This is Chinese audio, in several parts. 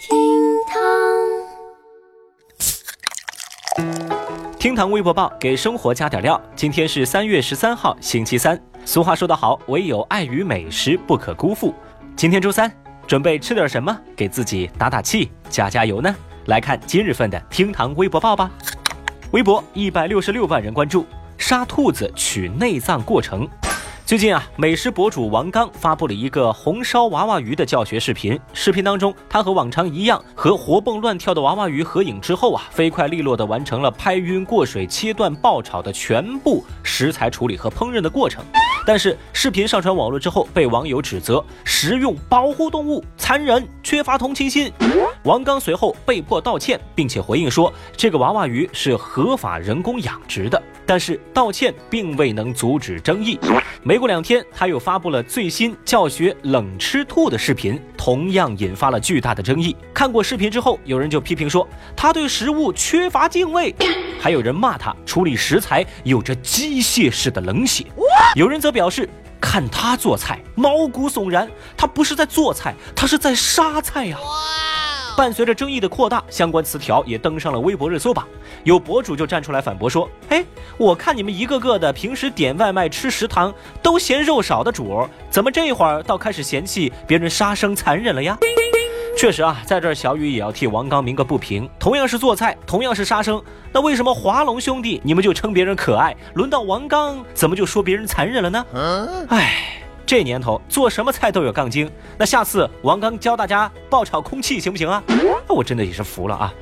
厅堂，厅堂微博报给生活加点料。今天是三月十三号，星期三。俗话说得好，唯有爱与美食不可辜负。今天周三，准备吃点什么给自己打打气、加加油呢？来看今日份的厅堂微博报吧。微博一百六十六万人关注，杀兔子取内脏过程。最近啊，美食博主王刚发布了一个红烧娃娃鱼的教学视频。视频当中，他和往常一样，和活蹦乱跳的娃娃鱼合影之后啊，飞快利落地完成了拍晕、过水、切断、爆炒的全部食材处理和烹饪的过程。但是视频上传网络之后，被网友指责食用保护动物残忍，缺乏同情心。王刚随后被迫道歉，并且回应说，这个娃娃鱼是合法人工养殖的。但是道歉并未能阻止争议。没过两天，他又发布了最新教学冷吃兔的视频，同样引发了巨大的争议。看过视频之后，有人就批评说他对食物缺乏敬畏，还有人骂他处理食材有着机械式的冷血。有人则表示，看他做菜毛骨悚然，他不是在做菜，他是在杀菜呀。伴随着争议的扩大，相关词条也登上了微博热搜榜。有博主就站出来反驳说：“哎，我看你们一个个的平时点外卖吃食堂都嫌肉少的主，怎么这会儿倒开始嫌弃别人杀生残忍了呀？”确实啊，在这儿小雨也要替王刚鸣个不平。同样是做菜，同样是杀生，那为什么华龙兄弟你们就称别人可爱，轮到王刚怎么就说别人残忍了呢？哎。这年头做什么菜都有杠精，那下次王刚教大家爆炒空气行不行啊？我真的也是服了啊！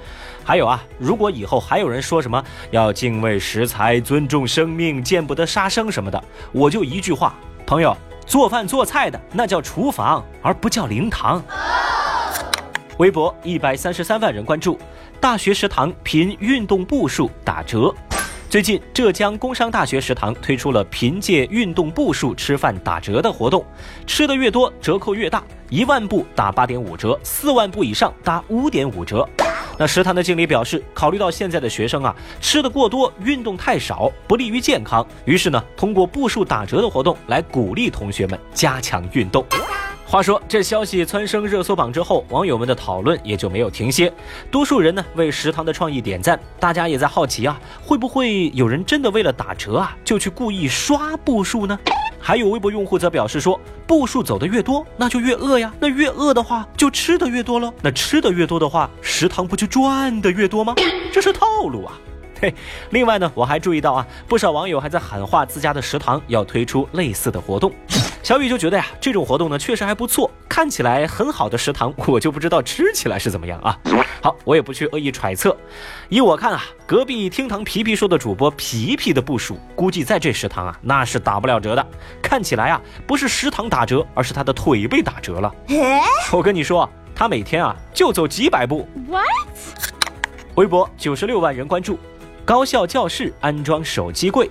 还有啊，如果以后还有人说什么要敬畏食材、尊重生命、见不得杀生什么的，我就一句话，朋友，做饭做菜的那叫厨房，而不叫灵堂。微博一百三十三万人关注，大学食堂凭运动步数打折。最近，浙江工商大学食堂推出了凭借运动步数吃饭打折的活动，吃的越多，折扣越大，一万步打八点五折，四万步以上打五点五折。那食堂的经理表示，考虑到现在的学生啊，吃的过多，运动太少，不利于健康，于是呢，通过步数打折的活动来鼓励同学们加强运动。话说，这消息蹿升热搜榜之后，网友们的讨论也就没有停歇。多数人呢为食堂的创意点赞，大家也在好奇啊，会不会有人真的为了打折啊，就去故意刷步数呢？还有微博用户则表示说，步数走的越多，那就越饿呀，那越饿的话，就吃的越多喽，那吃的越多的话，食堂不就赚的越多吗？这是套路啊！嘿，另外呢，我还注意到啊，不少网友还在喊话自家的食堂要推出类似的活动。小雨就觉得呀，这种活动呢确实还不错，看起来很好的食堂，我就不知道吃起来是怎么样啊。好，我也不去恶意揣测。依我看啊，隔壁厅堂皮皮说的主播皮皮的部署，估计在这食堂啊那是打不了折的。看起来啊，不是食堂打折，而是他的腿被打折了。我跟你说，他每天啊就走几百步。What？微博九十六万人关注，高校教室安装手机柜。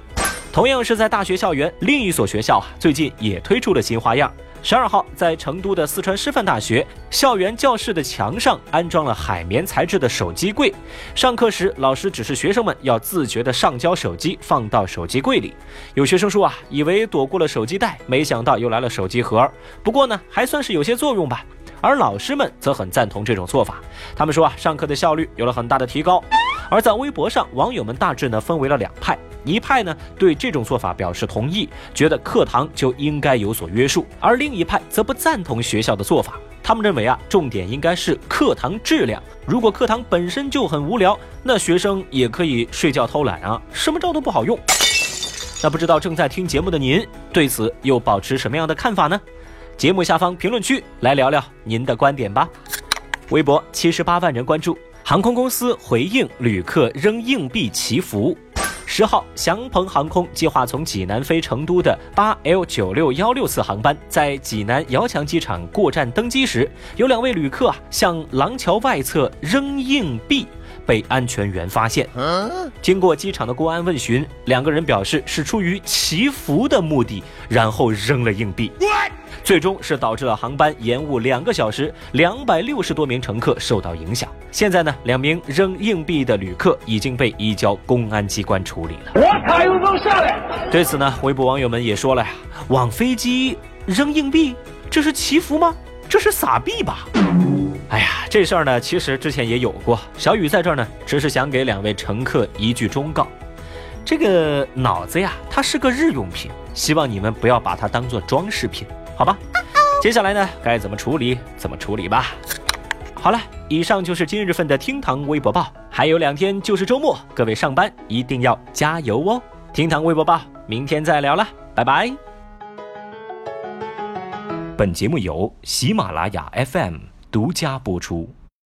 同样是在大学校园，另一所学校啊，最近也推出了新花样。十二号，在成都的四川师范大学校园教室的墙上安装了海绵材质的手机柜。上课时，老师指示学生们要自觉地上交手机，放到手机柜里。有学生说啊，以为躲过了手机袋，没想到又来了手机盒。不过呢，还算是有些作用吧。而老师们则很赞同这种做法，他们说啊，上课的效率有了很大的提高。而在微博上，网友们大致呢分为了两派。一派呢对这种做法表示同意，觉得课堂就应该有所约束；而另一派则不赞同学校的做法。他们认为啊，重点应该是课堂质量。如果课堂本身就很无聊，那学生也可以睡觉偷懒啊，什么招都不好用。那不知道正在听节目的您对此又保持什么样的看法呢？节目下方评论区来聊聊您的观点吧。微博七十八万人关注，航空公司回应旅客扔硬币祈福。十号，祥鹏航空计划从济南飞成都的八 L 九六幺六次航班，在济南遥墙机场过站登机时，有两位旅客啊向廊桥外侧扔硬币。被安全员发现，经过机场的公安问询，两个人表示是出于祈福的目的，然后扔了硬币，最终是导致了航班延误两个小时，两百六十多名乘客受到影响。现在呢，两名扔硬币的旅客已经被移交公安机关处理了。我靠，又扔下来！对此呢，微博网友们也说了呀，往飞机扔硬币，这是祈福吗？这是撒币吧？哎呀，这事儿呢，其实之前也有过。小雨在这儿呢，只是想给两位乘客一句忠告：这个脑子呀，它是个日用品，希望你们不要把它当做装饰品，好吧？接下来呢，该怎么处理怎么处理吧。好了，以上就是今日份的厅堂微博报，还有两天就是周末，各位上班一定要加油哦！厅堂微博报，明天再聊了，拜拜。本节目由喜马拉雅 FM。独家播出。